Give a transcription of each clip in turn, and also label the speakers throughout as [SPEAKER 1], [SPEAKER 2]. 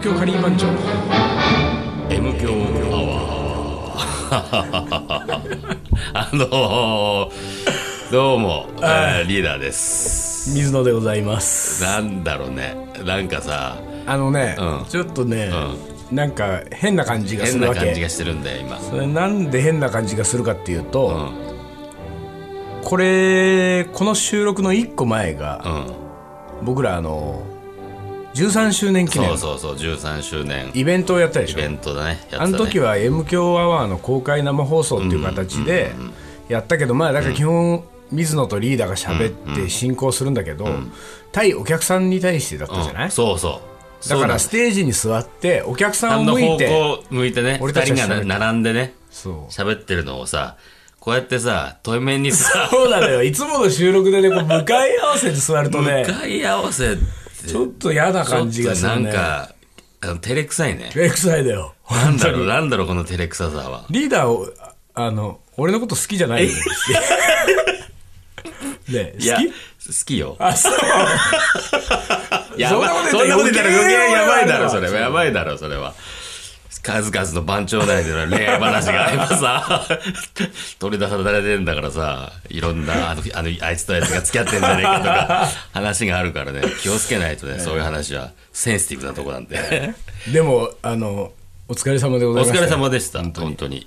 [SPEAKER 1] 東京カリー番長。
[SPEAKER 2] M 強アワー。あのー、どうも、えーリーダーです。
[SPEAKER 1] 水野でございます。
[SPEAKER 2] なんだろうね。なんかさ
[SPEAKER 1] あのね、
[SPEAKER 2] うん。
[SPEAKER 1] ちょっとね、なんか変な感じがす
[SPEAKER 2] 変
[SPEAKER 1] るわけ。
[SPEAKER 2] な感じがしてるんだよ今。
[SPEAKER 1] それなんで変な感じがするかっていうと、
[SPEAKER 2] うん。
[SPEAKER 1] これこの収録の1個前が、
[SPEAKER 2] うん。
[SPEAKER 1] 僕らあの13周年記念。
[SPEAKER 2] そうそうそう13周年。
[SPEAKER 1] イベントをやったでしょ。
[SPEAKER 2] イベントだね。やってたね。
[SPEAKER 1] あの時は M 強アワーの公開生放送っていう形でやったけどまあだから基本水野とリーダーが喋って進行するんだけど対お客さんに対してだったじゃない？
[SPEAKER 2] そうそう。
[SPEAKER 1] だから
[SPEAKER 2] ス
[SPEAKER 1] ステージに座ってお客さんを向いて
[SPEAKER 2] 向向いてね
[SPEAKER 1] 俺たち
[SPEAKER 2] が並んでね喋ってるのをさこうやってさ対面にさ
[SPEAKER 1] そうなのよ。いつもの収録でねこう向かい合わせて座るとね
[SPEAKER 2] 向かい合わせ
[SPEAKER 1] ちょっと嫌な感じがするね。
[SPEAKER 2] なんかあの照れくさいね。
[SPEAKER 1] 照れくさいだよ。
[SPEAKER 2] なんだろうなんだろうこの照れくささは。
[SPEAKER 1] リーダーをああの俺のこと好きじゃないよ。ね好き？
[SPEAKER 2] 好きよ。
[SPEAKER 1] あそう。
[SPEAKER 2] やばい。
[SPEAKER 1] そんなこと言ったら
[SPEAKER 2] 余計やばいだろそれは。やばいだろそれは数々の番長内での恋愛話が今さ取り出されてるんだからさいろんなあのあのあいつとあいつが付き合ってんじゃねえかとか話があるからね。気をつけないとねそういう話は。センシティブなとこなんで。
[SPEAKER 1] でもあのお疲れ様でございました。
[SPEAKER 2] お疲れ様でした。本当に。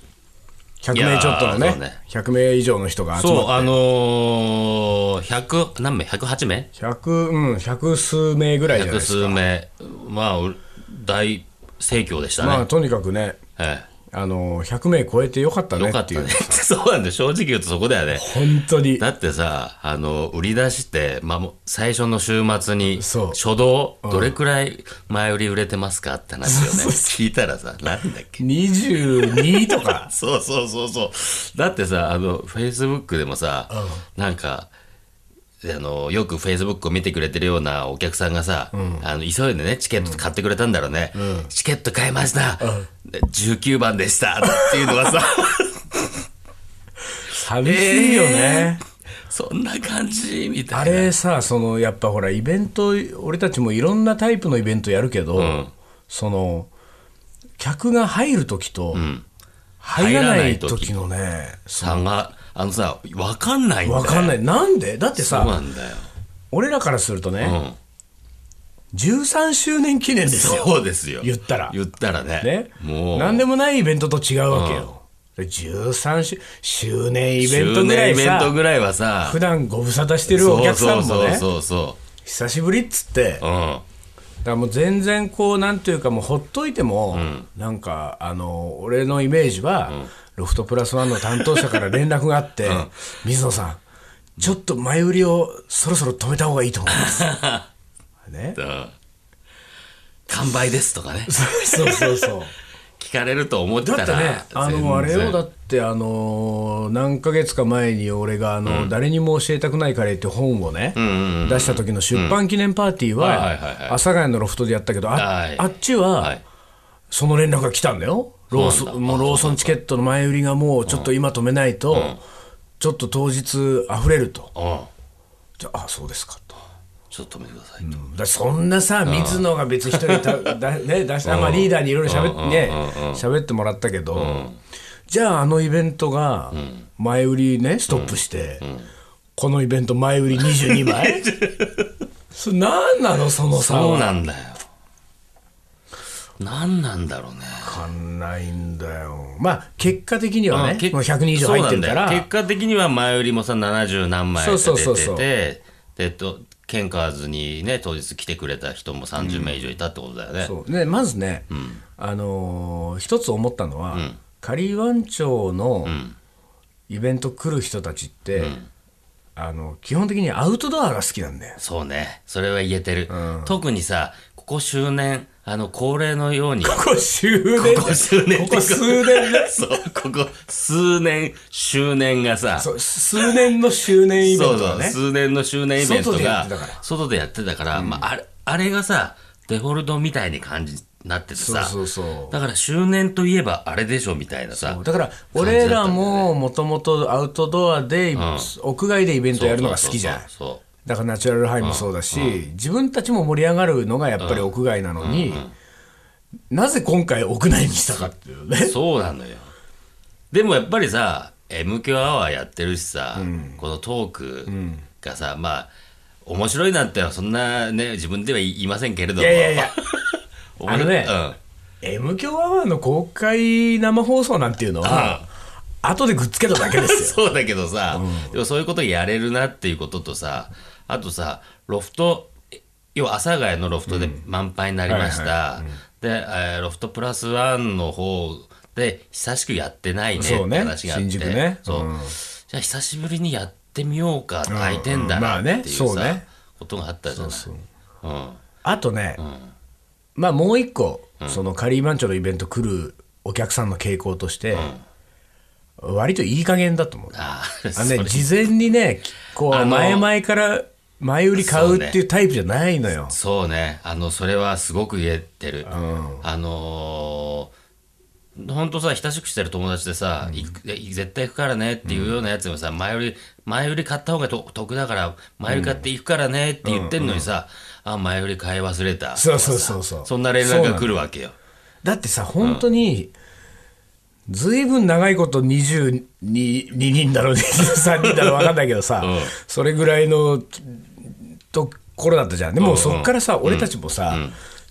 [SPEAKER 1] 100名ちょっとのね
[SPEAKER 2] ね。
[SPEAKER 1] 100名以上の人が集
[SPEAKER 2] そう
[SPEAKER 1] まって。
[SPEAKER 2] あのー、100何名？108名
[SPEAKER 1] ？100うん100数名ぐらいじゃない
[SPEAKER 2] 百
[SPEAKER 1] ですか。
[SPEAKER 2] 数名。まあう大盛況でしたね、
[SPEAKER 1] まあとにかくね
[SPEAKER 2] え
[SPEAKER 1] あの100名超えてよかった
[SPEAKER 2] え
[SPEAKER 1] ねっいう。
[SPEAKER 2] よかってたね。そうなんだよ正直言うとそこだよね。
[SPEAKER 1] 本当に。
[SPEAKER 2] だってさあの売り出して、まあ、最初の週末に初動どれくらい前売り売れてますかって話をね。聞いたらさなんだっけ。
[SPEAKER 1] 22とか。
[SPEAKER 2] そうそうそうそう。だってさあのフェイスブックでもさ、なんかあのよくフェイスブックを見てくれてるようなお客さんがさ、あの急いでねチケット買ってくれたんだろうね、チケット買いました、で19番でした。っていうのはさ。
[SPEAKER 1] 寂しいよね、
[SPEAKER 2] そんな感じみた
[SPEAKER 1] あ
[SPEAKER 2] いな。
[SPEAKER 1] れさそのやっぱほらイベント俺たちもいろんなタイプのイベントやるけど、
[SPEAKER 2] ん。
[SPEAKER 1] その客が入る時と、入らない時。のね
[SPEAKER 2] 差があのさ分かんないんだよ。
[SPEAKER 1] 分かんない。なんで？だって
[SPEAKER 2] そうな
[SPEAKER 1] さ
[SPEAKER 2] んだよ、
[SPEAKER 1] 俺らからするとね、
[SPEAKER 2] うん、
[SPEAKER 1] 13周年記念ですよ。
[SPEAKER 2] そうですよ。
[SPEAKER 1] 言ったら。
[SPEAKER 2] 言ったらね。
[SPEAKER 1] ね。
[SPEAKER 2] もう。
[SPEAKER 1] 何でもないイベントと違うわけよ、で13周周年イベントぐらい
[SPEAKER 2] イベント
[SPEAKER 1] さ
[SPEAKER 2] ぐらいはさ
[SPEAKER 1] 普段ご無沙汰してるお客さんもね
[SPEAKER 2] そうそうそうそ
[SPEAKER 1] 久しぶりっつって。
[SPEAKER 2] ううん。
[SPEAKER 1] だからもう全然こうなんていうかもうほっといても、なんかあの俺のイメージは、ロフトプラスワンの担当者から連絡があって、水野さんちょっと前売りをそろそろ止めた方がいいと思います。ね、
[SPEAKER 2] うん完売ですとかね。
[SPEAKER 1] そうそうそう。
[SPEAKER 2] 聞かれると思ってたら
[SPEAKER 1] だってねあのあれよだってあの何ヶ月か前に俺があの、誰にも教えたくないカレーって本をね、出した時の出版記念パーティー
[SPEAKER 2] はいはいはい
[SPEAKER 1] は
[SPEAKER 2] はい。
[SPEAKER 1] 阿佐ヶ谷のロフトでやったけどあ,、
[SPEAKER 2] はい。
[SPEAKER 1] あっちは、
[SPEAKER 2] はい。
[SPEAKER 1] その連絡が来たんだよローソ
[SPEAKER 2] そうなんだ。
[SPEAKER 1] もうローソンチケットの前売りがもうちょっと今止めないと、ちょっと当日溢れると。
[SPEAKER 2] うん。
[SPEAKER 1] じゃああそうですかと。
[SPEAKER 2] ちょっと止めてくださいと、
[SPEAKER 1] だそんなさ、水野が別に一人た だ、ね、出した、まあ、リーダーにいろいろしゃべってね、喋ってもらったけど、じゃああのイベントが前売りね、ストップして、このイベント前売り22枚？それ何なの、その差
[SPEAKER 2] そう
[SPEAKER 1] は。
[SPEAKER 2] なんだよ。何なんだろうね。
[SPEAKER 1] わかんないんだよ。まあ、結果的にはね、
[SPEAKER 2] け
[SPEAKER 1] もう100人以上入ってるから。
[SPEAKER 2] 結果的には前売りもさ70何枚出
[SPEAKER 1] そう
[SPEAKER 2] て
[SPEAKER 1] そうそうそう。
[SPEAKER 2] てでとケンカーズにね当日来てくれた人も30名以上いたってことだよね、
[SPEAKER 1] そう。ね、まずね、あのー一つ思ったのは、仮湾町のイベント来る人たちって、あの基本的にアウトドアが好きなんだよ。
[SPEAKER 2] そうね。それは言えてる、特にさここ数年あの恒例のように。
[SPEAKER 1] ここ周年
[SPEAKER 2] ここ数年
[SPEAKER 1] ここ数年ね
[SPEAKER 2] そうここ数年 周年がさ。
[SPEAKER 1] そう数年の周年イベン
[SPEAKER 2] そうそう
[SPEAKER 1] トがね
[SPEAKER 2] 数年の周年イベント
[SPEAKER 1] 外でやっ
[SPEAKER 2] が
[SPEAKER 1] てたから。
[SPEAKER 2] 外でやってたから、まあ、あれあれがさデフォルトみたいに感じなっててさ。
[SPEAKER 1] そうそうそう
[SPEAKER 2] だから周年といえばあれでしょみたいなさ
[SPEAKER 1] だから俺らももともとアウトドアで、屋外でイベントやるのが好きじゃん。
[SPEAKER 2] そうそうそう
[SPEAKER 1] だからナチュラルハイもそうだし、自分たちも盛り上がるのがやっぱり屋外なのに、なぜ今回屋内にしたかっていうね。
[SPEAKER 2] そうなのよ。でもやっぱりさ、M 響アワーやってるしさ、このトークがさ、まあ、面白いなんてそんなね、自分では言いませんけれども。
[SPEAKER 1] いやいやいや、あのね M 強アワーの公開生放送なんていうのは、後でくっつけただけですよ。
[SPEAKER 2] そうだけどさ、でもそういうことやれるなっていうこととさ、あとさ、ロフト、要は阿佐ヶ谷のロフトで満杯になりました。で、えーロフトプラスワンの方で久しくやってないねって
[SPEAKER 1] そうね
[SPEAKER 2] 話があって、
[SPEAKER 1] 新宿ね。
[SPEAKER 2] そう。
[SPEAKER 1] うん。
[SPEAKER 2] じゃあ久しぶりにやってみようか、空いてんだなっていうさ、
[SPEAKER 1] まあね。そうね。
[SPEAKER 2] ことがあったじゃない。うん。
[SPEAKER 1] あとね、まあもう一個、そのカリーマンチョのイベント来るお客さんの傾向として、割といい加減だと思う。
[SPEAKER 2] あー
[SPEAKER 1] あのね、事前にね、こう、前々から前売り買うっていうタイプじゃないのよ。
[SPEAKER 2] そうね、あの、それはすごく言えてる。あのー、本当さ、親しくしてる友達でさ、行くえ絶対行くからねっていうようなやつでもさ、前売り、前売り買った方がと得だから、前売り買って行くからねって言ってんのにさ、あ、前売り買い忘れた。
[SPEAKER 1] そうそうそうそう。
[SPEAKER 2] そんな連絡が来るわけよ。
[SPEAKER 1] だってさ、本当に、ずいぶん長いこと22 人だろう、23人だろう分かんないけどさ、
[SPEAKER 2] うん。
[SPEAKER 1] それぐらいのところだったじゃん。でもそっからさ、俺たちもさ、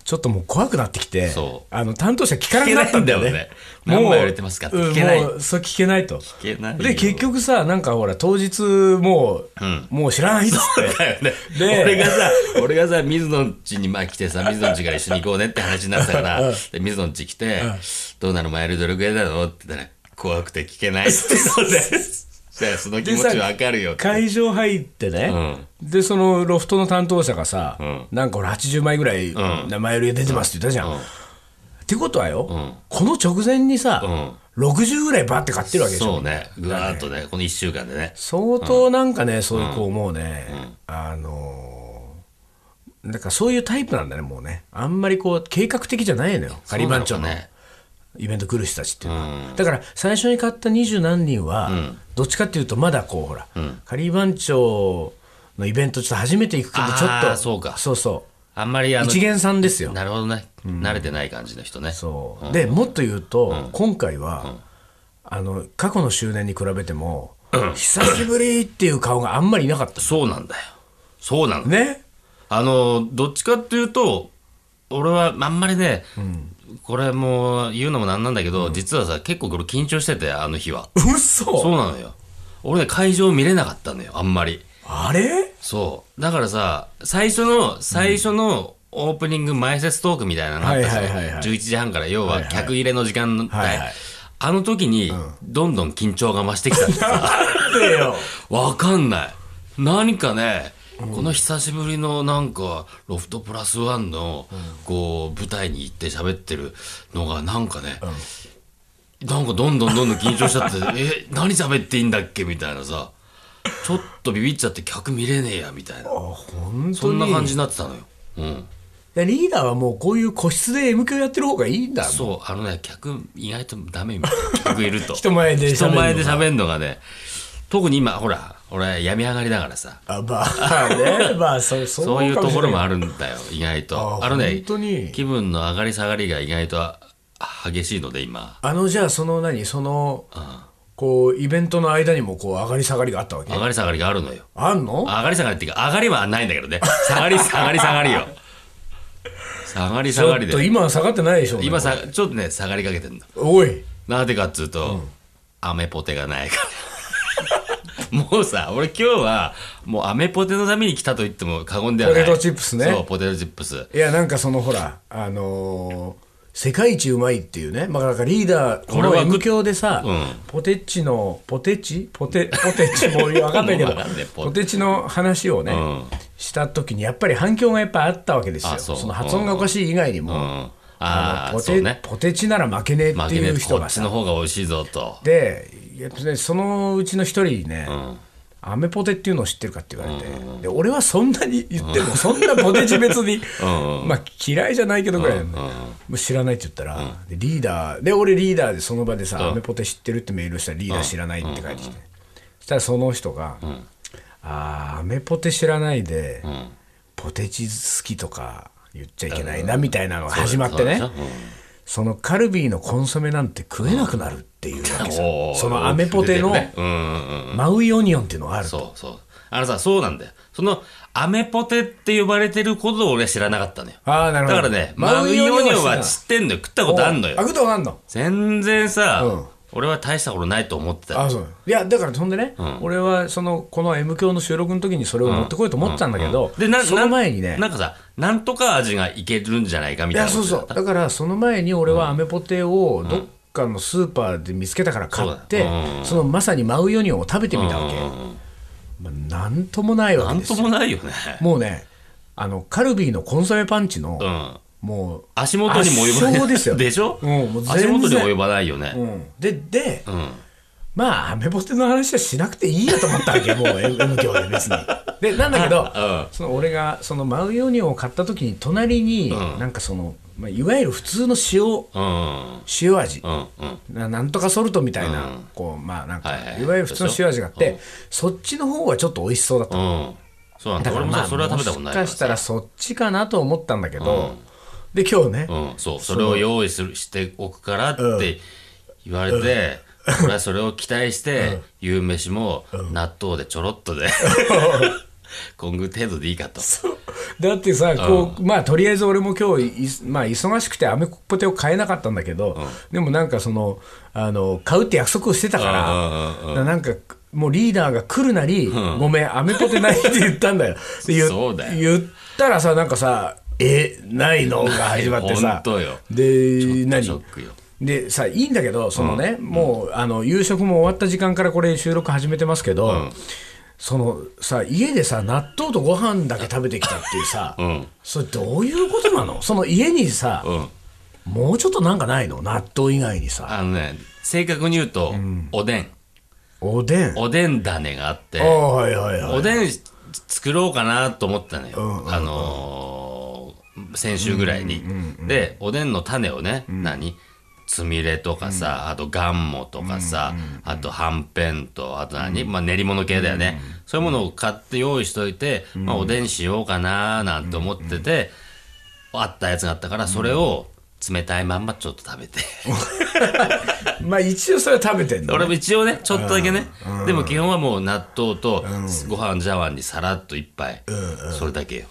[SPEAKER 1] ちょっともう怖くなってきて
[SPEAKER 2] そ、
[SPEAKER 1] あの担当者聞かなくなったんだよね。
[SPEAKER 2] よね何枚売れてますかって聞けない
[SPEAKER 1] うんもうそう聞けないと。
[SPEAKER 2] けないよ
[SPEAKER 1] で、結局さ、なんかほら、当日もう、もう知らないっつって。
[SPEAKER 2] だよね。
[SPEAKER 1] で
[SPEAKER 2] 俺がさ、俺がさ、水野ん家にまあ来てさ、水野ん家から一緒に行こうねって話になったから、で水野ん家来て、どうなの前よりどれくらいなのって言ったら、怖くて聞けないって言って。そ その気持ちわかるよ。
[SPEAKER 1] 会場入ってね、でそのロフトの担当者がさ、なんか俺80枚ぐらい名前売りが出てますって言ったじゃん。ってことはよ、この直前にさ、60ぐらいバーって買ってるわけでしょ
[SPEAKER 2] そうね。ぐわーっとね、この一週間でね。
[SPEAKER 1] 相当なんかね、そういうこうもうね、あのーだからそういうタイプなんだねもうね。あんまりこう計画的じゃないのよカリバンチョの
[SPEAKER 2] ね
[SPEAKER 1] イベント来る人たちっていうのは、だから最初に買った二十何人は、どっちかっていうとまだこうほら、カリバンチョのイベントちょっと初めて行くけどちょっ
[SPEAKER 2] あ
[SPEAKER 1] と。
[SPEAKER 2] ーそうか。
[SPEAKER 1] そうそ
[SPEAKER 2] あんまりあの、
[SPEAKER 1] う一元さんですよ。
[SPEAKER 2] なるほどね。慣れてない感じの人ね。
[SPEAKER 1] そう、でもっと言うと、今回は、あの過去の周年に比べても、久しぶりっていう顔があんまりいなかった。
[SPEAKER 2] そうなんだよ。そうなの。
[SPEAKER 1] ね。
[SPEAKER 2] あの、どっちかっていうと、俺はあんまりね、これもう言うのもなんなんだけど、実はさ、結構これ緊張してて、あの日は。
[SPEAKER 1] 嘘。
[SPEAKER 2] そうなのよ。俺ね、会場見れなかったのよ、あんまり。
[SPEAKER 1] あれ？
[SPEAKER 2] そう。だからさ、最初の、最初のオープニング前説トークみたいなのがあったじゃん。
[SPEAKER 1] はいはいはいはい。
[SPEAKER 2] 11時半から、要は客入れの時間の、
[SPEAKER 1] はいはい。
[SPEAKER 2] あの時に、どんどん緊張が増してきたってさ、
[SPEAKER 1] なんでよ。
[SPEAKER 2] わかんない。何かね、この久しぶりのなんか、ロフトプラスワンの、こう、舞台に行って喋ってるのが、なんかね、なんかどんどんどんどん緊張しちゃって、え、何喋っていいんだっけみたいなさ、ちょっとビビっちゃって客見れねえや、みたいな。
[SPEAKER 1] 本
[SPEAKER 2] そんな感じになってたのよ。うん。
[SPEAKER 1] でリーダーはもうこういう個室で M 響やってる方がいいんだ
[SPEAKER 2] そう、あのね、客意外とダメみたいな。客いると。
[SPEAKER 1] 人前で
[SPEAKER 2] 人前で喋るのがね、特に今、ほら、俺、病み上がりだからさ。
[SPEAKER 1] あまあね まあそうそう
[SPEAKER 2] いうところも
[SPEAKER 1] あ
[SPEAKER 2] あるんだよ、意外と。
[SPEAKER 1] あ
[SPEAKER 2] あのね気分の上がり下がりが意外とあ激しいので、今。
[SPEAKER 1] あのじゃあその何？そのこうイベントの間にもこう上がり下がりがあったわけ？
[SPEAKER 2] 上がり下がりがあるのよ。
[SPEAKER 1] あんの？
[SPEAKER 2] 上がり下がりっていうか、上がりはないんだけどね。下がり下がり下がりよ。下がり下がり
[SPEAKER 1] ちょっと
[SPEAKER 2] で。
[SPEAKER 1] 今は下がってないでしょうね
[SPEAKER 2] 今さ、ちょっとね、下がりかけてんの。
[SPEAKER 1] おい
[SPEAKER 2] なんでかっつうと、アメポテがないから。もうさ、俺今日は、もうアメポテのために来たと言っても過言ではない。
[SPEAKER 1] ポテトチップスね。
[SPEAKER 2] そう、ポテトチップス。
[SPEAKER 1] いやなんかそのほらあのー世界一うまいっていうね、まあ、だからリーダー、この M 教でさ、
[SPEAKER 2] うん。
[SPEAKER 1] ポテッチの、ポテチ？ポテ、ポテチ？もう分かんないけど。
[SPEAKER 2] ポ
[SPEAKER 1] ポテチの話をね、
[SPEAKER 2] うん。
[SPEAKER 1] した時に、やっぱり反響がやっぱあったわけですよ。
[SPEAKER 2] あそう。
[SPEAKER 1] その発音がおかしい以外にも、ポテ。ポテチなら負けねえっていう人がさ。
[SPEAKER 2] こっちの、方が美味しいぞと。
[SPEAKER 1] で、やっぱね、そのうちの一人にね、
[SPEAKER 2] ん。
[SPEAKER 1] アメポテっていうのを知ってるかって言われて、で俺はそんなに言っても、そんなポテチ別に、
[SPEAKER 2] ん
[SPEAKER 1] まあ嫌いじゃないけどぐらいなんで、もう知らないって言ったら、でリーダー、で、俺リーダーでその場でさ、アメポテ知ってるってメールしたら、リーダー知らないって書いてきて、そしたらその人が、あーアメポテ知らないで、ポテチ好きとか言っちゃいけないなみたいなのが始まってね
[SPEAKER 2] そ
[SPEAKER 1] のカルビーのコンソメなんて食えなくなるっていうわけさ。そのアメポテのマウイオニオンっていうのがあると。
[SPEAKER 2] そうそう。あのさそうなんだよ。そのアメポテって呼ばれてることを俺は知らなかったのよ。
[SPEAKER 1] ああなるほど。
[SPEAKER 2] だからねマウイオニオンは知ってんのよ。食ったことあんの
[SPEAKER 1] あ
[SPEAKER 2] よ
[SPEAKER 1] 食ったことあんの？
[SPEAKER 2] 全然さ、
[SPEAKER 1] うん
[SPEAKER 2] 俺は大したことないと思ってたよ。
[SPEAKER 1] あそう。いやだからそんでね、俺はそのこの M 響の収録の時にそれを持ってこようと思ってたんだけど、
[SPEAKER 2] でな
[SPEAKER 1] その前にね。
[SPEAKER 2] ななんかさなんとか味がいけるんじゃないかみ
[SPEAKER 1] いや
[SPEAKER 2] たいな
[SPEAKER 1] そうそう。だからその前に俺はアメポテをどっかのスーパーで見つけたから買って、
[SPEAKER 2] そう
[SPEAKER 1] そのまさにマウイオニオンを食べてみたわけ、まあ、なんともないわ
[SPEAKER 2] なんと
[SPEAKER 1] けですよ。
[SPEAKER 2] もないよね。
[SPEAKER 1] もうねあのカルビーのコンソメパンチの、
[SPEAKER 2] うん
[SPEAKER 1] もう
[SPEAKER 2] 足元にも及ばない。
[SPEAKER 1] 圧勝ですよ。
[SPEAKER 2] でしょ、
[SPEAKER 1] うんもう
[SPEAKER 2] 足元に及ばないよね、
[SPEAKER 1] うん、でで、
[SPEAKER 2] ん。
[SPEAKER 1] まあアメポテの話はしなくていいやと思ったわけ もう M 響で別に。でなんだけど、
[SPEAKER 2] うん。
[SPEAKER 1] その俺がそのマウイオニオンを買った時に隣に、なんかその、まあ、いわゆる普通の塩
[SPEAKER 2] うん。
[SPEAKER 1] 塩味、
[SPEAKER 2] う
[SPEAKER 1] ななんとかソルトみたいな、こうまあなんか、
[SPEAKER 2] はい
[SPEAKER 1] わゆる普通の塩味があって、そっちの方はちょっと美味しそうだった、
[SPEAKER 2] うん。そうなんだ。俺もさ、それは食べたことないから
[SPEAKER 1] もしかしたらそっちかなと思ったんだけど、で今日ね、
[SPEAKER 2] うん、そうそれを用意するしておくからって言われて、俺はそれを期待して、夕飯も納豆でちょろっとで、今後程度でいいかと。
[SPEAKER 1] だってさ、こうまあとりあえず俺も今日い、まあ、忙しくてアメポテを買えなかったんだけど、でもなんかそのあの買うって約束をしてたから、だからなんかもうリーダーが来るなり、ごめんアメポテないって言ったんだよ。で言
[SPEAKER 2] そうだよ。
[SPEAKER 1] 言ったらさなんかさえないのが始まってさ。で何？でさいいんだけどそのね、もうあの夕食も終わった時間からこれ収録始めてますけど、そのさ家でさ納豆とご飯だけ食べてきたっていうさ、
[SPEAKER 2] ん。
[SPEAKER 1] それどういうことなの？その家にさ、
[SPEAKER 2] うん。
[SPEAKER 1] もうちょっとなんかないの？納豆以外にさ。
[SPEAKER 2] あのね、正確に言うと、おでん。
[SPEAKER 1] おでん？
[SPEAKER 2] おでん種があって
[SPEAKER 1] はいはいはい。
[SPEAKER 2] おでん作ろうかなと思ったのよ。あのー先週ぐらいに。で、おでんの種をね、何？つみれとかさ、あとがんもとかさ、あとはんぺんと、あと何、まあ練り物系だよね。そういうものを買って用意しといて、まあおでんしようかななんて思ってて、あったやつがあったから、それを冷たいまんまちょっと食べて。
[SPEAKER 1] まあ一応それは食べてんの、
[SPEAKER 2] 俺も一応ね、ちょっとだけね。でも基本はもう納豆とご飯茶碗にさらっと一杯。それだけよ。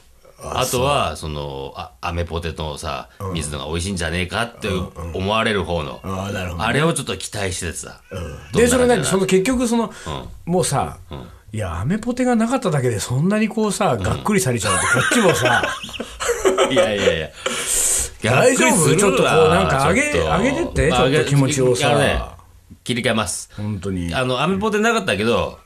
[SPEAKER 2] あとは、その、あアメポテトのさ、水野が美味しいんじゃねえかって思われる方の。
[SPEAKER 1] ああなるほど
[SPEAKER 2] あれをちょっと期待しててさ。
[SPEAKER 1] でそれ何？その結局その、もうさ、いやアメポテがなかっただけでそんなにこうさがっくりされちゃうとこっちもさ、
[SPEAKER 2] いやいやいや。
[SPEAKER 1] 大丈夫？ちょっとこうなんか上げ上げてってちょっと気持ちをさ。
[SPEAKER 2] ね切り替えます。
[SPEAKER 1] 本当に。
[SPEAKER 2] あの、アメポテなかったけど、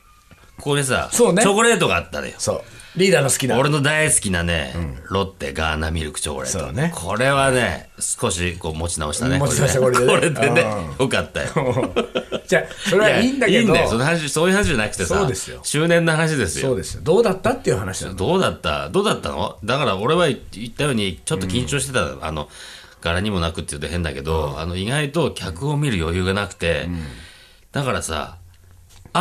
[SPEAKER 2] ここにさ、チ
[SPEAKER 1] そうね。
[SPEAKER 2] ョコレートがあったのよ。
[SPEAKER 1] そうリーダーの好きな。
[SPEAKER 2] 俺の大好きなね、ロッテガーナミルクチョコレート。
[SPEAKER 1] ね。
[SPEAKER 2] これはね、少しこう持ち直したね。
[SPEAKER 1] 持ち直した
[SPEAKER 2] これでね。
[SPEAKER 1] れでね、
[SPEAKER 2] よかったよ。
[SPEAKER 1] じゃあそれはいいんだけど。
[SPEAKER 2] いいんだよ。その話、そういう話じゃなくてさ、
[SPEAKER 1] そうですよ。
[SPEAKER 2] 周年の話ですよ。
[SPEAKER 1] そうですよ。どうだったっていう話なの。
[SPEAKER 2] どうだった？どうだったの？だから俺は言ったように、ちょっと緊張してた、あの、柄にもなくって言うと変だけど、あの、意外と客を見る余裕がなくて、だからさ、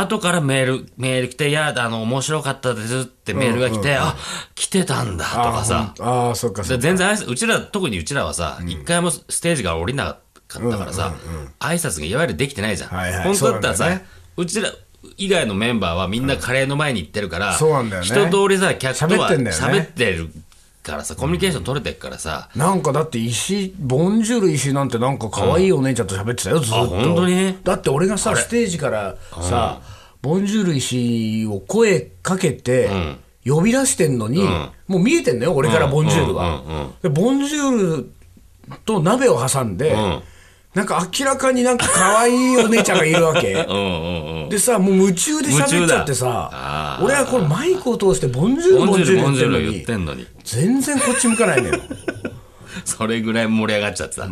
[SPEAKER 2] 後からメール、メール来て、いや、あの、面白かったですってメールが来て、あ、来てたんだとかさ、
[SPEAKER 1] あーあーそっかそっか。
[SPEAKER 2] で全然挨拶うちら、特にうちらはさ、一、回もステージから降りなかったからさ、挨拶がいわゆるできてないじゃん。
[SPEAKER 1] はいはい。
[SPEAKER 2] 本当だったらさ、
[SPEAKER 1] そうね。
[SPEAKER 2] うちら以外のメンバーはみんなカレーの前に行ってるから、
[SPEAKER 1] そうなんだよね。
[SPEAKER 2] 一通りさ、客とは
[SPEAKER 1] 喋って
[SPEAKER 2] るからさ、コミュニケーション取れてるからさ、
[SPEAKER 1] なんかだって石ボンジュール石なんてなんか可愛いお姉ちゃんと喋ってたよずっと。
[SPEAKER 2] あ本当に？
[SPEAKER 1] だって俺がさステージからさボンジュール石を声かけて呼び出してんのにもう見えてんのよ俺からボンジュールは。でボンジュールと鍋を挟んで
[SPEAKER 2] ん。
[SPEAKER 1] なんか明らかになんか可愛いお姉ちゃんがいるわけ。でさもう夢中で喋っちゃってさ俺はこれマイクを通してボンジュールボンジュール言っ
[SPEAKER 2] てんのに
[SPEAKER 1] 全然こっち向かないのよ
[SPEAKER 2] それぐらい盛り上がっちゃってた。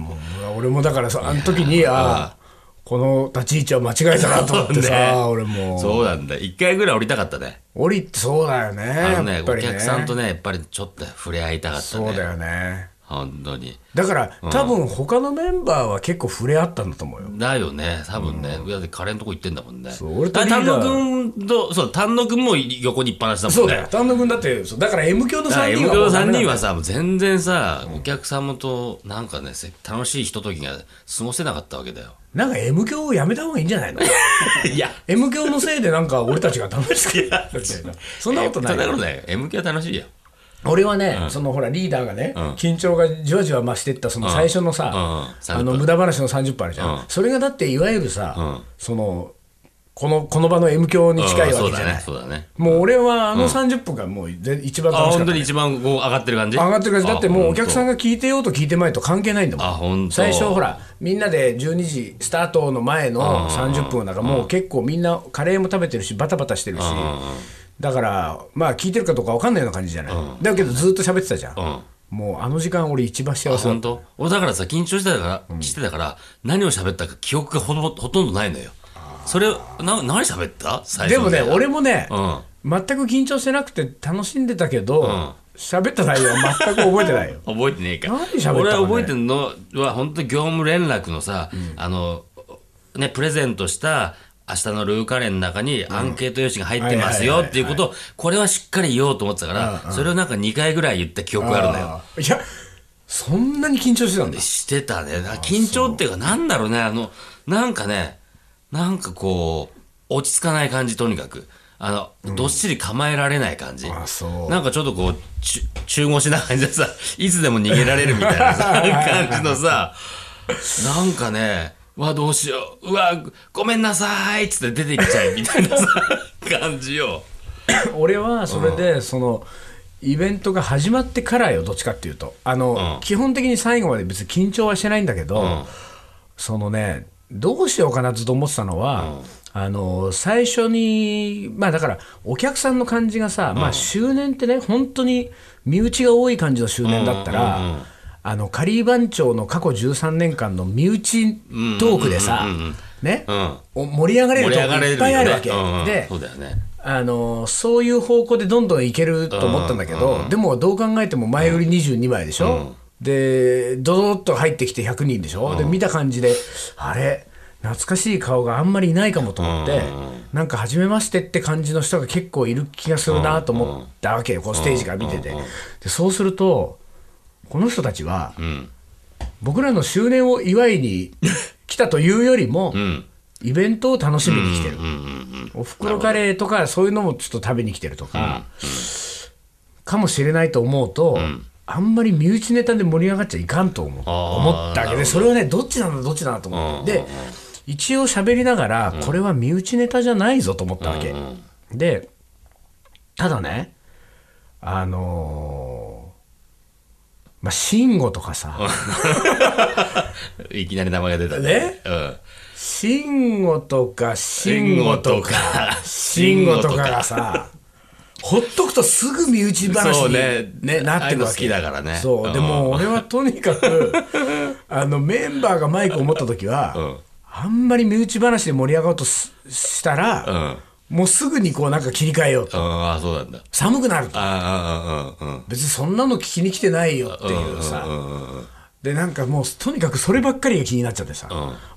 [SPEAKER 1] 俺もだからさあの時にああこの立ち位置は間違えたなと思ってさ、
[SPEAKER 2] ね
[SPEAKER 1] 俺も
[SPEAKER 2] そうなんだ。一回ぐらい降りたかったね。
[SPEAKER 1] 降りそうだよね
[SPEAKER 2] あのね、お
[SPEAKER 1] やっぱりね
[SPEAKER 2] 客さんとね、やっぱりちょっと触れ合いたかったね。
[SPEAKER 1] そうだよね
[SPEAKER 2] 本当に。
[SPEAKER 1] だから、多分他のメンバーは結構触れ合ったんだと思うよ。
[SPEAKER 2] だよね、多分ね。だってカレーのとこ行ってんだもんね。
[SPEAKER 1] そう俺
[SPEAKER 2] 丹野くんと、そう、丹野くんも横にいっぱなしだもんね。
[SPEAKER 1] そうだよ。丹野君だって、そうだから M 教の
[SPEAKER 2] だから
[SPEAKER 1] 3
[SPEAKER 2] M
[SPEAKER 1] 人は
[SPEAKER 2] 教の3
[SPEAKER 1] もうダメなんだよ
[SPEAKER 2] 人はさ、もう全然さ、お客様となんかね、せ楽しいひとときが過ごせなかったわけだよ。
[SPEAKER 1] なんか M 教をやめた方がいいんじゃないの？
[SPEAKER 2] いや、
[SPEAKER 1] M 教のせいでなんか俺たちが楽しくなったみたいな。そんなことない
[SPEAKER 2] そんなことないよ。M 教は楽しいよ。
[SPEAKER 1] 俺はね、そのほらリーダーがね、緊張がじわじわ増していったその最初のさ、あの無駄話の30分あるじゃん、
[SPEAKER 2] うん。
[SPEAKER 1] それがだっていわゆるさ、そのこのこの場の M 教に近いわけじゃない、
[SPEAKER 2] そうだね、そうだね。
[SPEAKER 1] もう俺はあの30分がもうぜ一番
[SPEAKER 2] あ、
[SPEAKER 1] 楽しか
[SPEAKER 2] 本当に一番こう上がってる感じ？
[SPEAKER 1] 上がってる感じ。だってもうお客さん
[SPEAKER 2] が。
[SPEAKER 1] が聞いてようと聞いてまいと関係ないんだもん。
[SPEAKER 2] あ本当。
[SPEAKER 1] 最初ほらみんなで12時スタートの前の30分なんかもう結構みんなカレーも食べてるしバタバタしてるしだからまあ聞いてるかどうか分かんないような感じじゃない。だけどずっと喋ってたじゃん。
[SPEAKER 2] うん。
[SPEAKER 1] もうあの時間俺一番幸せだ
[SPEAKER 2] 本当？俺だからさ、緊張してたから、してたから、何を喋ったか記憶がほとほとんどないのよ。それ、な、何喋った？最初
[SPEAKER 1] でもね俺
[SPEAKER 2] も、
[SPEAKER 1] もね
[SPEAKER 2] うん。
[SPEAKER 1] 全く緊張してなくて楽しんでたけど喋った内容は全く覚えてないよ。
[SPEAKER 2] 覚えてねえか。
[SPEAKER 1] 何喋った
[SPEAKER 2] 俺は覚えてるのは、本当に業務連絡のさ、あの、ね、プレゼントした、明日のルーカレーの中にアンケート用紙が入ってますよっていうことを、これはしっかり言おうと思ってたから、それをなんか2回ぐらい言った記憶があるんだよ。
[SPEAKER 1] いやそんなに緊張してたんだ
[SPEAKER 2] してたね。緊張っていうか、なんだろうね、あの、なんかね、なんかこう、落ち着かない感じ、とにかく。あの、どっしり構えられない感じ。
[SPEAKER 1] う。
[SPEAKER 2] なんかちょっとこう、中腰な感じでさ、いつでも逃げられるみたいなさ 感じのさ、なんかね、うわ、どうしよう、うわ、ごめんなさい。っつって出てきちゃうみたいなさ、感じよ。
[SPEAKER 1] 俺はそれでそのイベントが始まってからよどっちかっていうと。あの、
[SPEAKER 2] うん。
[SPEAKER 1] 基本的に最後まで別に緊張はしてないんだけど、
[SPEAKER 2] ん。
[SPEAKER 1] そのねどうしようかなずっと思ってたのは、あの最初にまあだからお客さんの感じがさ、まあ周年ってね本当に身内が多い感じの周年だったら、あのカリー番長の過去13年間の身内トークでさ、ね、
[SPEAKER 2] うん。
[SPEAKER 1] お盛り上がれるとこいっぱいあるわけ、
[SPEAKER 2] うんうん。
[SPEAKER 1] で
[SPEAKER 2] ね。
[SPEAKER 1] あのそういう方向でどんどんいけると思ったんだけど、でもどう考えても前売り22枚でしょ、でドドッと入ってきて100人でしょ、で見た感じであれ？懐かしい顔があんまりいないかもと思って、なんか初めましてって感じの人が結構いる気がするなと思ったわけよ、こうステージから見てて、でそうするとこの人たちは、
[SPEAKER 2] ん。
[SPEAKER 1] 僕らの周年を祝いに 来たというよりも、
[SPEAKER 2] うん。
[SPEAKER 1] イベントを楽しみに来てる。おふくろカレーとかそういうのもちょっと食べに来てるとか、かもしれないと思うと、あんまり身内ネタで盛り上がっちゃいかんと思ったわけでそれをねどっちなんだどっちなんだと思って、で一応喋りながら、これは身内ネタじゃないぞと思ったわけ、でただねあのーまあ慎吾とかさ、
[SPEAKER 2] いきなり名前が出た
[SPEAKER 1] ね。
[SPEAKER 2] うん。
[SPEAKER 1] 慎吾とか慎吾とか慎吾とかがさ。ほっとくとすぐ身内話に、
[SPEAKER 2] ね。
[SPEAKER 1] ねなってるわけ。
[SPEAKER 2] 好きだからね。
[SPEAKER 1] そう。でも俺はとにかく あのメンバーがマイクを持った時は、
[SPEAKER 2] ん。
[SPEAKER 1] あんまり身内話で盛り上がろうとししたら、もうすぐにこうなんか切り替えようと。
[SPEAKER 2] うん、ああ、そうなんだ。
[SPEAKER 1] 寒くなると。
[SPEAKER 2] ああ、うん。
[SPEAKER 1] 別にそんなの聞きに来てないよっていうさ、でなんかもうとにかくそればっかりが気になっちゃってさ、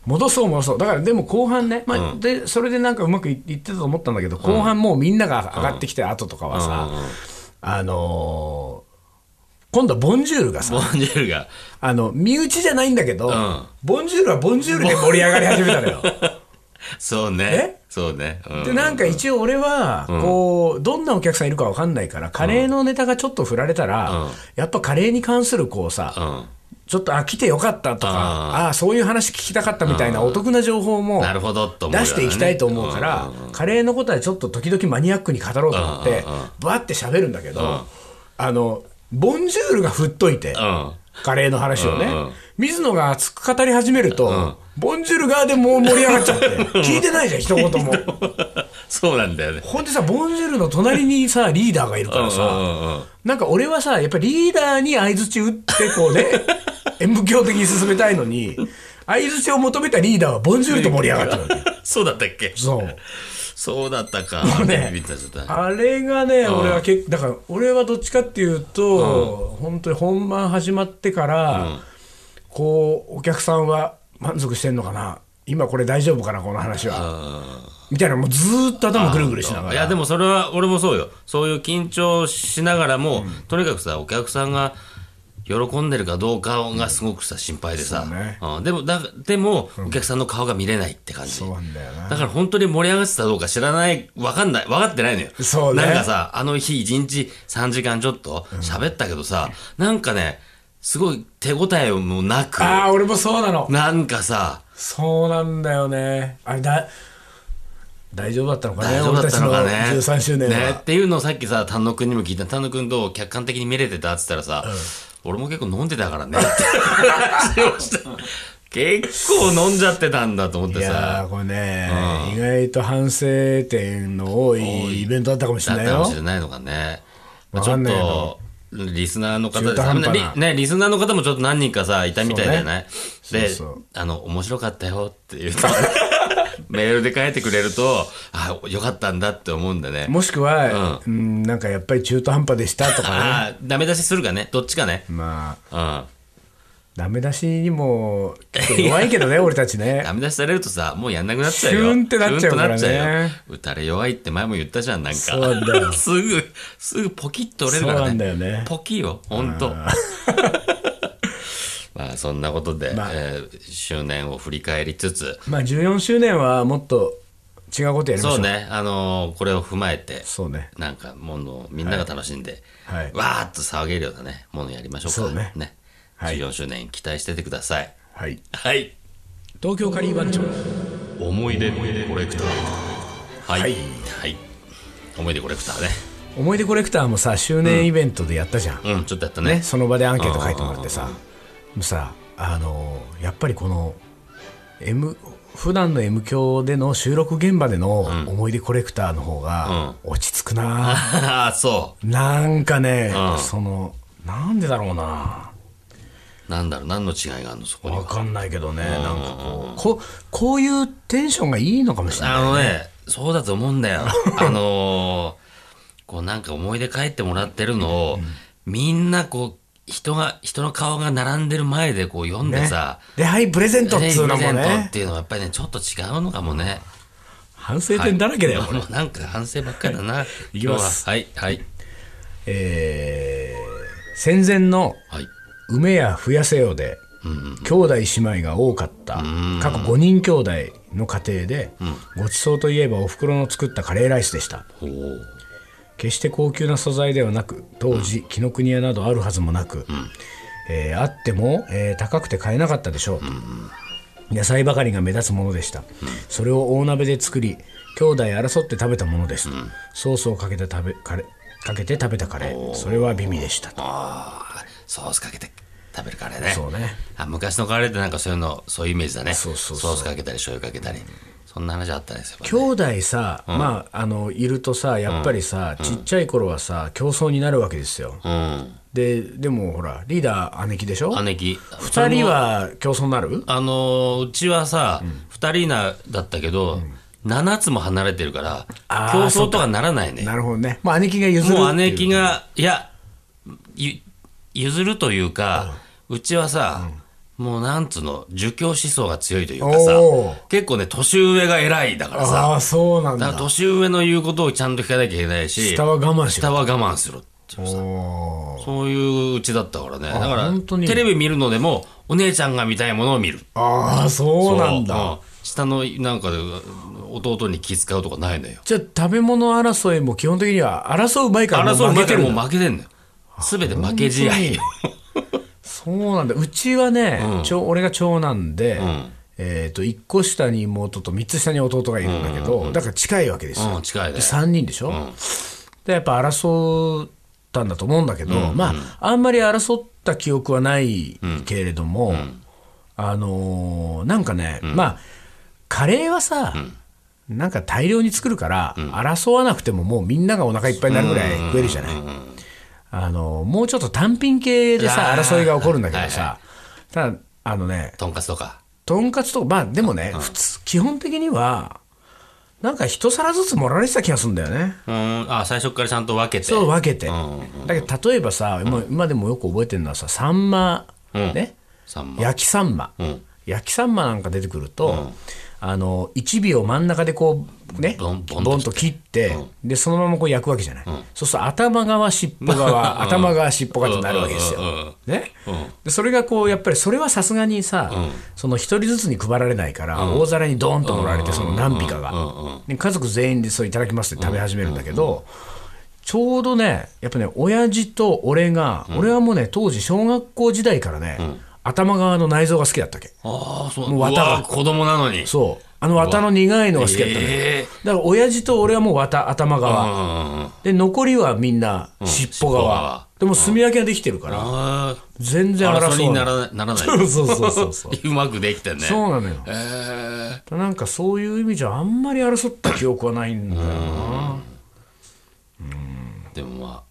[SPEAKER 1] 戻そう戻そう。だからでも後半ね、まあでそれでなんかうまくいいってたと思ったんだけど後半もうみんなが上がってきて後とかはさ、あのー今度はボンジュールがさ
[SPEAKER 2] ボンジェルが。
[SPEAKER 1] あの身内じゃないんだけど、
[SPEAKER 2] ん。
[SPEAKER 1] ボンジュールはボンジュールで盛り上がり始めたのよ。
[SPEAKER 2] そうね。
[SPEAKER 1] え？
[SPEAKER 2] そうね。うん。
[SPEAKER 1] でなんか一応俺はこうどんなお客さんいるかわかんないからカレーのネタがちょっと振られたら、やっぱカレーに関するこうさ、
[SPEAKER 2] うん。
[SPEAKER 1] ちょっとあ来てよかったとか
[SPEAKER 2] あ
[SPEAKER 1] ああそういう話聞きたかったみたいなお得な情報も
[SPEAKER 2] なるほどと思うよね。
[SPEAKER 1] 出していきたいと思うからカレーのことはちょっと時々マニアックに語ろうと思ってバーって喋るんだけどあのボンジュールが振っといて
[SPEAKER 2] うん。
[SPEAKER 1] カレーの話をね、
[SPEAKER 2] うんうん
[SPEAKER 1] 水野が熱く語り始めると、ボンジュール側でもう盛り上がっちゃって、聞いてないじゃん、一言も。
[SPEAKER 2] そうなんだよね。
[SPEAKER 1] ほんでさ、ボンジュールの隣にさ、リーダーがいるからさ、
[SPEAKER 2] うんうんうん。
[SPEAKER 1] なんか俺はさ、やっぱりリーダーに相づち打って、こうね、演武教的に進めたいのに、相づちを求めたリーダーはボンジュールと盛り上がってるわけ。
[SPEAKER 2] そうだったっけ？
[SPEAKER 1] そう。
[SPEAKER 2] そうだったか。
[SPEAKER 1] ね
[SPEAKER 2] ビビったちょっと。
[SPEAKER 1] あれがね、俺は結だから俺はどっちかっていうと、本当に本番始まってから、こうお客さんは満足してんのかな？今これ大丈夫かな？この話は。みたいなもうずーっと頭ぐるぐるしながら。
[SPEAKER 2] いやでもそれは俺もそうよ。そういう緊張しながらも、とにかくさお客さんが喜んでるかどうかがすごくさ心配でさ、
[SPEAKER 1] そうね。
[SPEAKER 2] うん。でもだでも、お客さんの顔が見れないって感じ。
[SPEAKER 1] そうなんだよな。
[SPEAKER 2] だから本当に盛り上がってたどうか知らない分かんない。分かってないのよ。
[SPEAKER 1] そうね。
[SPEAKER 2] なんかさあの日1日3時間ちょっと喋ったけどさ、なんかねすごい手応えもなく
[SPEAKER 1] ああ俺もそうなの。
[SPEAKER 2] なんかさ
[SPEAKER 1] そうなんだよね。あれだ大丈夫だったのかね
[SPEAKER 2] 大丈夫だったのかね。
[SPEAKER 1] 俺たちの13周年は、
[SPEAKER 2] ね。っていうのをさっきさ、丹野くんにも聞いた。丹野くんと客観的に見れてた？って言ったらさ、俺も結構飲んでたからね。って話をした。結構飲んじゃってたんだと思っ
[SPEAKER 1] い
[SPEAKER 2] てさ。
[SPEAKER 1] やーこれね、意外と反省点の多いイベントだったかもし
[SPEAKER 2] だった
[SPEAKER 1] れないよ。
[SPEAKER 2] かもしれないのかね。まあちょっと、リスナーの方
[SPEAKER 1] 中途半端な。
[SPEAKER 2] リね、リスナーの方もちょっと何人かさ、いたみたいじゃない、で
[SPEAKER 1] そうそう。
[SPEAKER 2] あの、面白かったよって言うと、メールで書いてくれると、あ、よかったんだって思うんだね。
[SPEAKER 1] もしくは、うん、なんかやっぱり中途半端でしたとかね
[SPEAKER 2] ああ、ダメ出しするかね。どっちかね。
[SPEAKER 1] まあ
[SPEAKER 2] うん。
[SPEAKER 1] ダメ出しにも弱いけどね 俺たちね
[SPEAKER 2] ダメ出しされるとさ、もうやんなくなっちゃうよ。
[SPEAKER 1] シュンってなっちゃうからね
[SPEAKER 2] 打たれ弱いって前も言ったじゃん、なんか。すぐ、すぐポキッと折れるからね。
[SPEAKER 1] そうなんだよね
[SPEAKER 2] ポキよ、ほんと。まあ、そんなことで、
[SPEAKER 1] まあ。
[SPEAKER 2] えー周年を振り返りつつ、
[SPEAKER 1] まあ14周年はもっと違うことやりましょ
[SPEAKER 2] そううね、あのーこれを踏まえて、
[SPEAKER 1] そうね。
[SPEAKER 2] なんか、ものをみんなが楽しんで、
[SPEAKER 1] はい。
[SPEAKER 2] わーっと騒げるようなね、ものやりましょうか。
[SPEAKER 1] そうね。はい。
[SPEAKER 2] 14周年期待しててください。
[SPEAKER 1] はい。
[SPEAKER 2] はい。
[SPEAKER 1] 東京カリー番長。
[SPEAKER 2] 思い出コレクター。はい。
[SPEAKER 1] はい。
[SPEAKER 2] はい。思い出コレクターね。
[SPEAKER 1] 思い出コレクターもさ周年イベントでやったじゃん、
[SPEAKER 2] うん、ちょっとやったね。
[SPEAKER 1] ね、その場でアンケート書いてもらってさ、さ、あのーやっぱりこの、M、普段の M 響での収録現場での思い出コレクターの方が落ち着くな、
[SPEAKER 2] ああ、そ
[SPEAKER 1] なんかね、
[SPEAKER 2] うん
[SPEAKER 1] その、なんでだろうな。
[SPEAKER 2] う。なんだろう、何の違いがあるの、そこには。
[SPEAKER 1] わかんないけどね、なんかこう、ここういうテンションがいいのかもしれない。
[SPEAKER 2] あのね、そうだと思うんだよ。あのーこうなんか思い出帰ってもらってるのを、みんなこう、人が、人の顔が並んでる前でこう読んでさ、
[SPEAKER 1] で、はい、プレゼントっ
[SPEAKER 2] ね
[SPEAKER 1] つうのも
[SPEAKER 2] プレゼントっ
[SPEAKER 1] ね、
[SPEAKER 2] ていうのはやっぱりね、ちょっっと違うのかもね。
[SPEAKER 1] 反省点だらけだよ、これ。
[SPEAKER 2] も。うなんか反省ばっかりだな。
[SPEAKER 1] いきます。
[SPEAKER 2] は。はい、はい、
[SPEAKER 1] えー、戦前の
[SPEAKER 2] はい。
[SPEAKER 1] 梅や増やせよで、兄弟姉妹が多かった過去5人兄弟の家庭で、ごちそうといえばおふくろの作ったカレーライスでした決して高級な素材ではなく当時紀ノ国屋などあるはずもなく、えーあっても、えー高くて買えなかったでしょう、野菜ばかりが目立つものでした、それを大鍋で作り兄弟争って食べたものです、ソースをかけて食べカレかけて食べたカレー。それは美味でした。と
[SPEAKER 2] ああ、ソースかけて食べるカレーね。
[SPEAKER 1] そうね。
[SPEAKER 2] あ昔のカレーってなんかそういうの、そういうイメージだね。
[SPEAKER 1] そうそうそう。
[SPEAKER 2] ソースかけたり醤油かけたり。そんな話あったんですよ。
[SPEAKER 1] 兄弟さ、まああのいるとさやっぱりさ、ちっちゃい頃はさ競争になるわけですよ、
[SPEAKER 2] うん。
[SPEAKER 1] ででもほらリーダー姉貴でしょ？
[SPEAKER 2] 姉貴。
[SPEAKER 1] 二人は競争になる？
[SPEAKER 2] あのーうちはさ、二、人な、だったけど、七つも離れてるから、競争とかならないね。
[SPEAKER 1] なるほどね。まあ姉貴が譲る
[SPEAKER 2] もう姉貴が、いや、ゆ譲るというか、うちはさ、もうなんつうの、儒教思想が強いというかさ結構ね、年上が偉いだからさ、
[SPEAKER 1] ああそうなんだ。
[SPEAKER 2] 年上の言うことをちゃんと聞かなきゃいけないし、
[SPEAKER 1] 下は我慢しろ
[SPEAKER 2] 下は我慢しろっていうさそういううちだったからね。だからテレビ見るのでも、お姉ちゃんが見たいものを見る。
[SPEAKER 1] ああそうなんだ。
[SPEAKER 2] 下のなんかで弟に気遣うとかないのよ。
[SPEAKER 1] じゃあ食べ物争いも基本的には争う前からも
[SPEAKER 2] 争う前からも
[SPEAKER 1] う負けてるんだ。
[SPEAKER 2] う負けてんのよ。すべて負け試合。よ。
[SPEAKER 1] そうなんだ。うちはね、長俺が長男で、
[SPEAKER 2] ん。
[SPEAKER 1] えー、と1個下に妹と3つ下に弟がいるんだけど、だから近いわけですよ、
[SPEAKER 2] うん近いね。
[SPEAKER 1] で3人でしょ、でやっぱ争ったんだと思うんだけど、まああんまり争った記憶はないけれども、あのーなんかね、まあカレーはさ、なんか大量に作るから、争わなくてももうみんながお腹いっぱいになるぐらい食えるじゃない？あのもうちょっと単品系でさ争いが起こるんだけど
[SPEAKER 2] はい
[SPEAKER 1] さ、ただあのね
[SPEAKER 2] とんかつとか。
[SPEAKER 1] とんかつとかまあでもね、普通基本的にはなんか一皿ずつ盛られてた気がするんだよね。
[SPEAKER 2] うん。あ最初からちゃんと分けて。
[SPEAKER 1] そう分けて。
[SPEAKER 2] ん
[SPEAKER 1] だけど例えばさ、今今でもよく覚えてるのはさ、サンマ、ね、焼きサンマ、
[SPEAKER 2] ん。
[SPEAKER 1] 焼きサンマなんか出てくると、あの1尾を真ん中でこうね
[SPEAKER 2] ボンと
[SPEAKER 1] 切って、でそのままこう焼くわけじゃない、そうすると頭側尻尾側、頭側尻尾側ってなるわけですよ、ね。でそれがこうやっぱりそれはさすがにさ、その一人ずつに配られないから、大皿にドーンと盛られてその何尾かが、で家族全員でそういただきますって食べ始めるんだけど、ちょうどね、やっぱね、親父と俺が、俺はもうね、当時、小学校時代からね、頭側の内臓が好きだったわけ。
[SPEAKER 2] ああそう。
[SPEAKER 1] もう
[SPEAKER 2] 子供なのに。
[SPEAKER 1] そう。あの綿の苦いのが好きだったのよ。
[SPEAKER 2] え
[SPEAKER 1] だから、親父と俺はもう綿、頭
[SPEAKER 2] う
[SPEAKER 1] 側。
[SPEAKER 2] んうんうん。
[SPEAKER 1] で、残りはみんな尻尾側。
[SPEAKER 2] 側。
[SPEAKER 1] でも、炭焼きができてるから、
[SPEAKER 2] あ
[SPEAKER 1] 全然
[SPEAKER 2] あ争いに
[SPEAKER 1] な
[SPEAKER 2] らない。
[SPEAKER 1] そうそうそうそうそう。
[SPEAKER 2] うまくできてね。
[SPEAKER 1] そうなのよ。
[SPEAKER 2] ええ
[SPEAKER 1] なんかそういう意味じゃあんまり争った記憶はないんだよな。
[SPEAKER 2] でもまあ。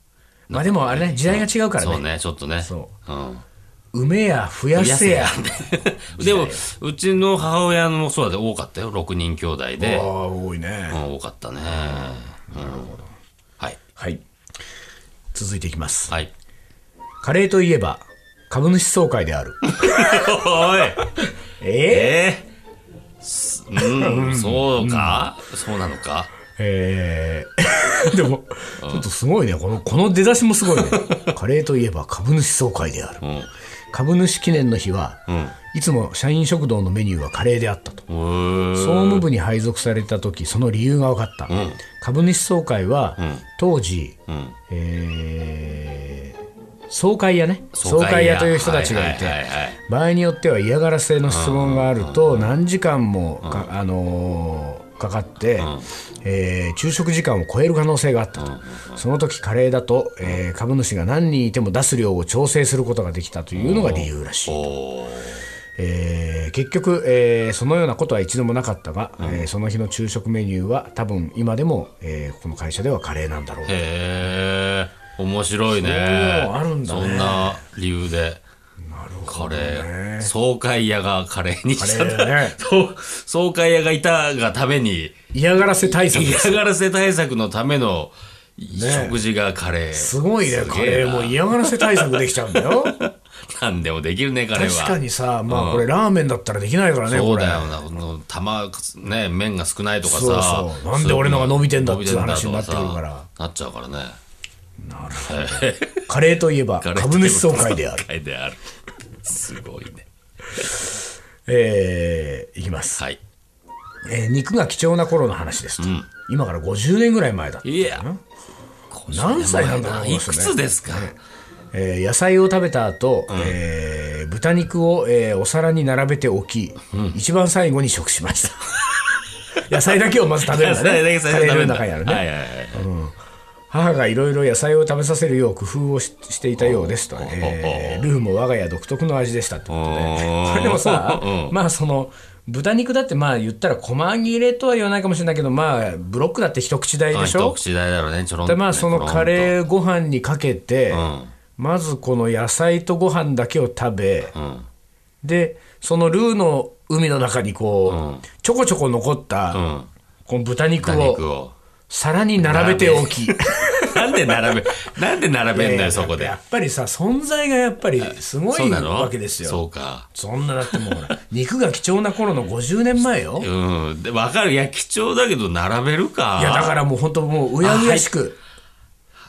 [SPEAKER 1] まあでもあれね、時代が違うから
[SPEAKER 2] そう
[SPEAKER 1] ね。
[SPEAKER 2] ねちょっとね。
[SPEAKER 1] そう。
[SPEAKER 2] うん
[SPEAKER 1] 梅や増やせや。
[SPEAKER 2] でもうちの母親もそうだで多かったよ。6人兄弟
[SPEAKER 1] あ
[SPEAKER 2] で、
[SPEAKER 1] あ、多いね。
[SPEAKER 2] う。ん、多かったね。なるほどはい。
[SPEAKER 1] はい。続いていきます。
[SPEAKER 2] はい。
[SPEAKER 1] カレーといえば、株主総会である。
[SPEAKER 2] おい。
[SPEAKER 1] え
[SPEAKER 2] えー？すうん。そうか？そうなのか？
[SPEAKER 1] えー。でも、ちょっとすごいね。この、この出だしもすごいね。カレーといえば株主総会である。
[SPEAKER 2] うん
[SPEAKER 1] 株主記念の日は、
[SPEAKER 2] うん。
[SPEAKER 1] いつも社員食堂のメニューはカレーであったと。総務部に配属された時その理由が分かった、株主総会は、当時、
[SPEAKER 2] ん。
[SPEAKER 1] えー総会屋ね。総
[SPEAKER 2] 総会屋
[SPEAKER 1] という人たちがいて場合によっては嫌がらせの質問があると何時間もか,、あのーかかって、えー昼食時間を超える可能性があったと、その時カレーだと、えー株主が何人いても出す量を調整することができたというのが理由らしい。
[SPEAKER 2] おー。
[SPEAKER 1] えー結局、えーそのようなことは一度もなかったが、えーその日の昼食メニューは多分今でも、えーこの会社ではカレーなんだろう
[SPEAKER 2] へえ面白いね。
[SPEAKER 1] そういうのあるんだね。
[SPEAKER 2] そんな理由でカレー総会屋がカレーにした、
[SPEAKER 1] ね。
[SPEAKER 2] そう総会屋がいたがために。
[SPEAKER 1] 嫌がらせ対策
[SPEAKER 2] 嫌がらせ対策のための食事がカレー、
[SPEAKER 1] すごいね
[SPEAKER 2] す
[SPEAKER 1] カレーも嫌がらせ対策できちゃうんだよ。
[SPEAKER 2] なんでもできるねカレーは。
[SPEAKER 1] 確かにさまあこれラーメンだったらできないからね
[SPEAKER 2] そう
[SPEAKER 1] これ
[SPEAKER 2] だよな。この玉ね麺が少ないとかさ。
[SPEAKER 1] そなんで俺のが伸びてんだっていう話になってくる
[SPEAKER 2] と
[SPEAKER 1] から。
[SPEAKER 2] なっちゃうからね。
[SPEAKER 1] カレーといえば株主総会である
[SPEAKER 2] すごいね。
[SPEAKER 1] えーいきます、
[SPEAKER 2] はい。
[SPEAKER 1] えー肉が貴重な頃の話ですと、今から50年ぐらい前だった
[SPEAKER 2] いや
[SPEAKER 1] 何歳なんだろうこ
[SPEAKER 2] いくつですか、
[SPEAKER 1] えー野菜を食べた後、えー豚肉を、えーお皿に並べておき、一番最後に食しました。野菜だけをまず食べるんだね。カレーの中にあるね、
[SPEAKER 2] はいはいはい
[SPEAKER 1] 母がいろいろ野菜を食べさせるよう工夫をししていたようですと、えールーも我が家独特の味でしたってことで。これでもさ、
[SPEAKER 2] うん。
[SPEAKER 1] まあその豚肉だってまあ言ったら細切れとは言わないかもしれないけどまあブロックだって一口大でしょ？
[SPEAKER 2] 一口大だろうねちょろんと
[SPEAKER 1] まあそのカ
[SPEAKER 2] ー
[SPEAKER 1] レーご飯にかけて、
[SPEAKER 2] ん。
[SPEAKER 1] まずこの野菜とご飯だけを食べ、
[SPEAKER 2] ん。
[SPEAKER 1] でそのルーの海の中にこう、ちょこちょこ残った、
[SPEAKER 2] ん。
[SPEAKER 1] この豚肉
[SPEAKER 2] 豚
[SPEAKER 1] を
[SPEAKER 2] 肉を。
[SPEAKER 1] 皿に並べておき
[SPEAKER 2] なんで並べなんで並べんだよそこで。
[SPEAKER 1] やっぱりさ存在がやっぱりすごいわけですよ。
[SPEAKER 2] そうか。
[SPEAKER 1] そんなだってもうほら肉が貴重な頃の50年前よ。
[SPEAKER 2] うん。で分かる？いや貴重だけど並べるか。
[SPEAKER 1] いやだからもう本当もううやうやしく。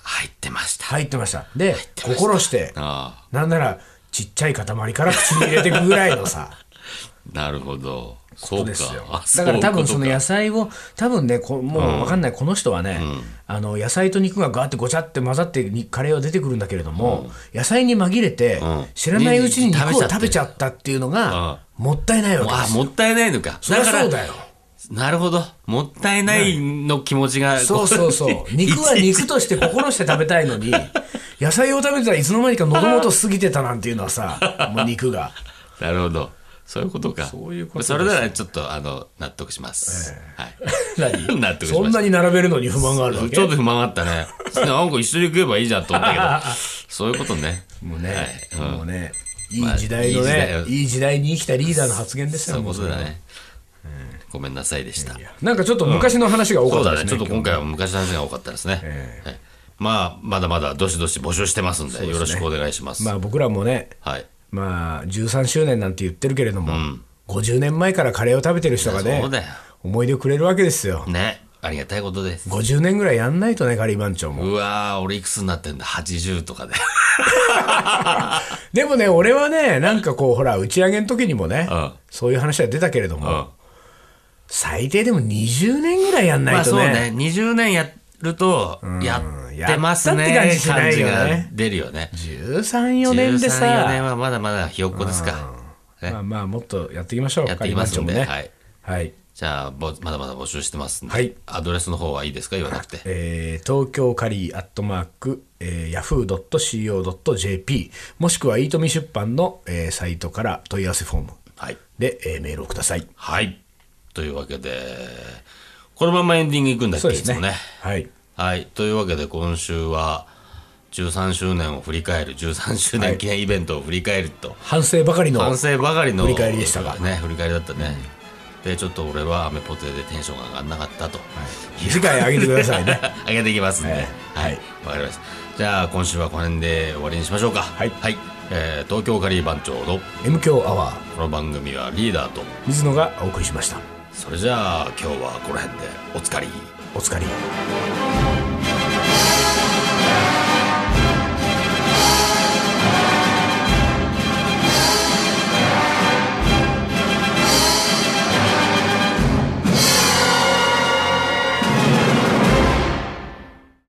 [SPEAKER 2] 入ってました。
[SPEAKER 1] 入ってました。で心して
[SPEAKER 2] あ
[SPEAKER 1] なんならちっちゃい塊から口に入れていくぐらいのさ。
[SPEAKER 2] あ なるほどそうか
[SPEAKER 1] ですよ。
[SPEAKER 2] あ
[SPEAKER 1] だから多分その野菜を多分ねこもう分かんないこの人はね、あの野菜と肉がガーってごちゃって混ざってにカレーは出てくるんだけれども、野菜に紛れて、
[SPEAKER 2] ん。
[SPEAKER 1] 知らないうちに肉を
[SPEAKER 2] 食べちゃっ
[SPEAKER 1] たっていうのが、もったいないわけですよ。
[SPEAKER 2] もったいないのか。
[SPEAKER 1] そりゃそうだよ。
[SPEAKER 2] なるほど。もったいないの気持ちが
[SPEAKER 1] そうそうそう。肉は肉として心して食べたいのに野菜を食べてたらいつの間にか喉元過ぎてたなんていうのはさもう肉が。
[SPEAKER 2] なるほどそういうことか。
[SPEAKER 1] そういうことです。
[SPEAKER 2] それならちょっとあの納得します、はい。
[SPEAKER 1] 何
[SPEAKER 2] 納得しま
[SPEAKER 1] そんなに並べるのに不満があるわけ？
[SPEAKER 2] ちょっと不満あったね。なんか一緒に食えばいいじゃんと思ったけど。そういうことね。
[SPEAKER 1] もうね、
[SPEAKER 2] はい。うん。
[SPEAKER 1] もうねいい時代のね、
[SPEAKER 2] まあいい時代
[SPEAKER 1] に生きたリーダーの発言ですよ
[SPEAKER 2] そういうことだねごめんなさいでした。
[SPEAKER 1] なんかちょっと昔の話が多かったですね。
[SPEAKER 2] ちょっと今回は昔の話が多かったですね。はい。まあ、まだまだどしどし募集してますんで、よろしくお願いします。
[SPEAKER 1] まあ僕らもね、
[SPEAKER 2] はい。
[SPEAKER 1] まあ13周年なんて言ってるけれども、50年前からカレーを食べてる人がね。思い出をくれるわけですよ。
[SPEAKER 2] ね。ありがたいことです。
[SPEAKER 1] 50年ぐらいやんないとね、カリー番長も。
[SPEAKER 2] うわー、俺いくつになってんだ ?80 とかで。
[SPEAKER 1] でもね、俺はね、なんかこう、ほら、打ち上げの時にもね、
[SPEAKER 2] うん
[SPEAKER 1] そういう話は出たけれども、
[SPEAKER 2] うん
[SPEAKER 1] 最低でも20年ぐらいやんな
[SPEAKER 2] ま
[SPEAKER 1] いとね。
[SPEAKER 2] あそうね、20年やると、やってますね。
[SPEAKER 1] やって感じしないよね
[SPEAKER 2] 出るよね。
[SPEAKER 1] 13、4年で
[SPEAKER 2] 13 4年
[SPEAKER 1] さ、
[SPEAKER 2] はまだまだひよっこですか。ね
[SPEAKER 1] まあまあ、もっとやっていきましょう、
[SPEAKER 2] やっていきますんで、
[SPEAKER 1] カリー番長も
[SPEAKER 2] はい。
[SPEAKER 1] はい。
[SPEAKER 2] じゃあ、ぼまだまだ募集してますんで、
[SPEAKER 1] はい
[SPEAKER 2] アドレスの方はいいですか？言わなくて。
[SPEAKER 1] えー東京カリーアットマーク、えー、yahoo.co.jp もしくはイートミ出版の、えーサイトから問い合わせフォーム
[SPEAKER 2] はい。
[SPEAKER 1] で、えーメールをください。
[SPEAKER 2] はい。というわけで、このままエンディングいくんだっけ、
[SPEAKER 1] ね。
[SPEAKER 2] いつもね。
[SPEAKER 1] はい。
[SPEAKER 2] はい。というわけで、今週は、13周年を振り返る、13周年記念イベントを振り返ると、
[SPEAKER 1] 反省ばかりの
[SPEAKER 2] 反省ばかりの
[SPEAKER 1] 振り返りでしたが
[SPEAKER 2] ね、振り返りだったね。で、ちょっと俺はアメポテでテンションが上がんなかったと。
[SPEAKER 1] 次回上げてくださいね。
[SPEAKER 2] 上げていきますんで、
[SPEAKER 1] はい
[SPEAKER 2] はい、わかりました。じゃあ、今週はこの辺で終わりにしましょうか。
[SPEAKER 1] はい
[SPEAKER 2] えー東京カリー番長の
[SPEAKER 1] M 強アワー
[SPEAKER 2] この番組はリーダーと、
[SPEAKER 1] 水野がお送りしました。
[SPEAKER 2] それじゃあ今日はこの辺でおつかり。
[SPEAKER 1] お疲れ。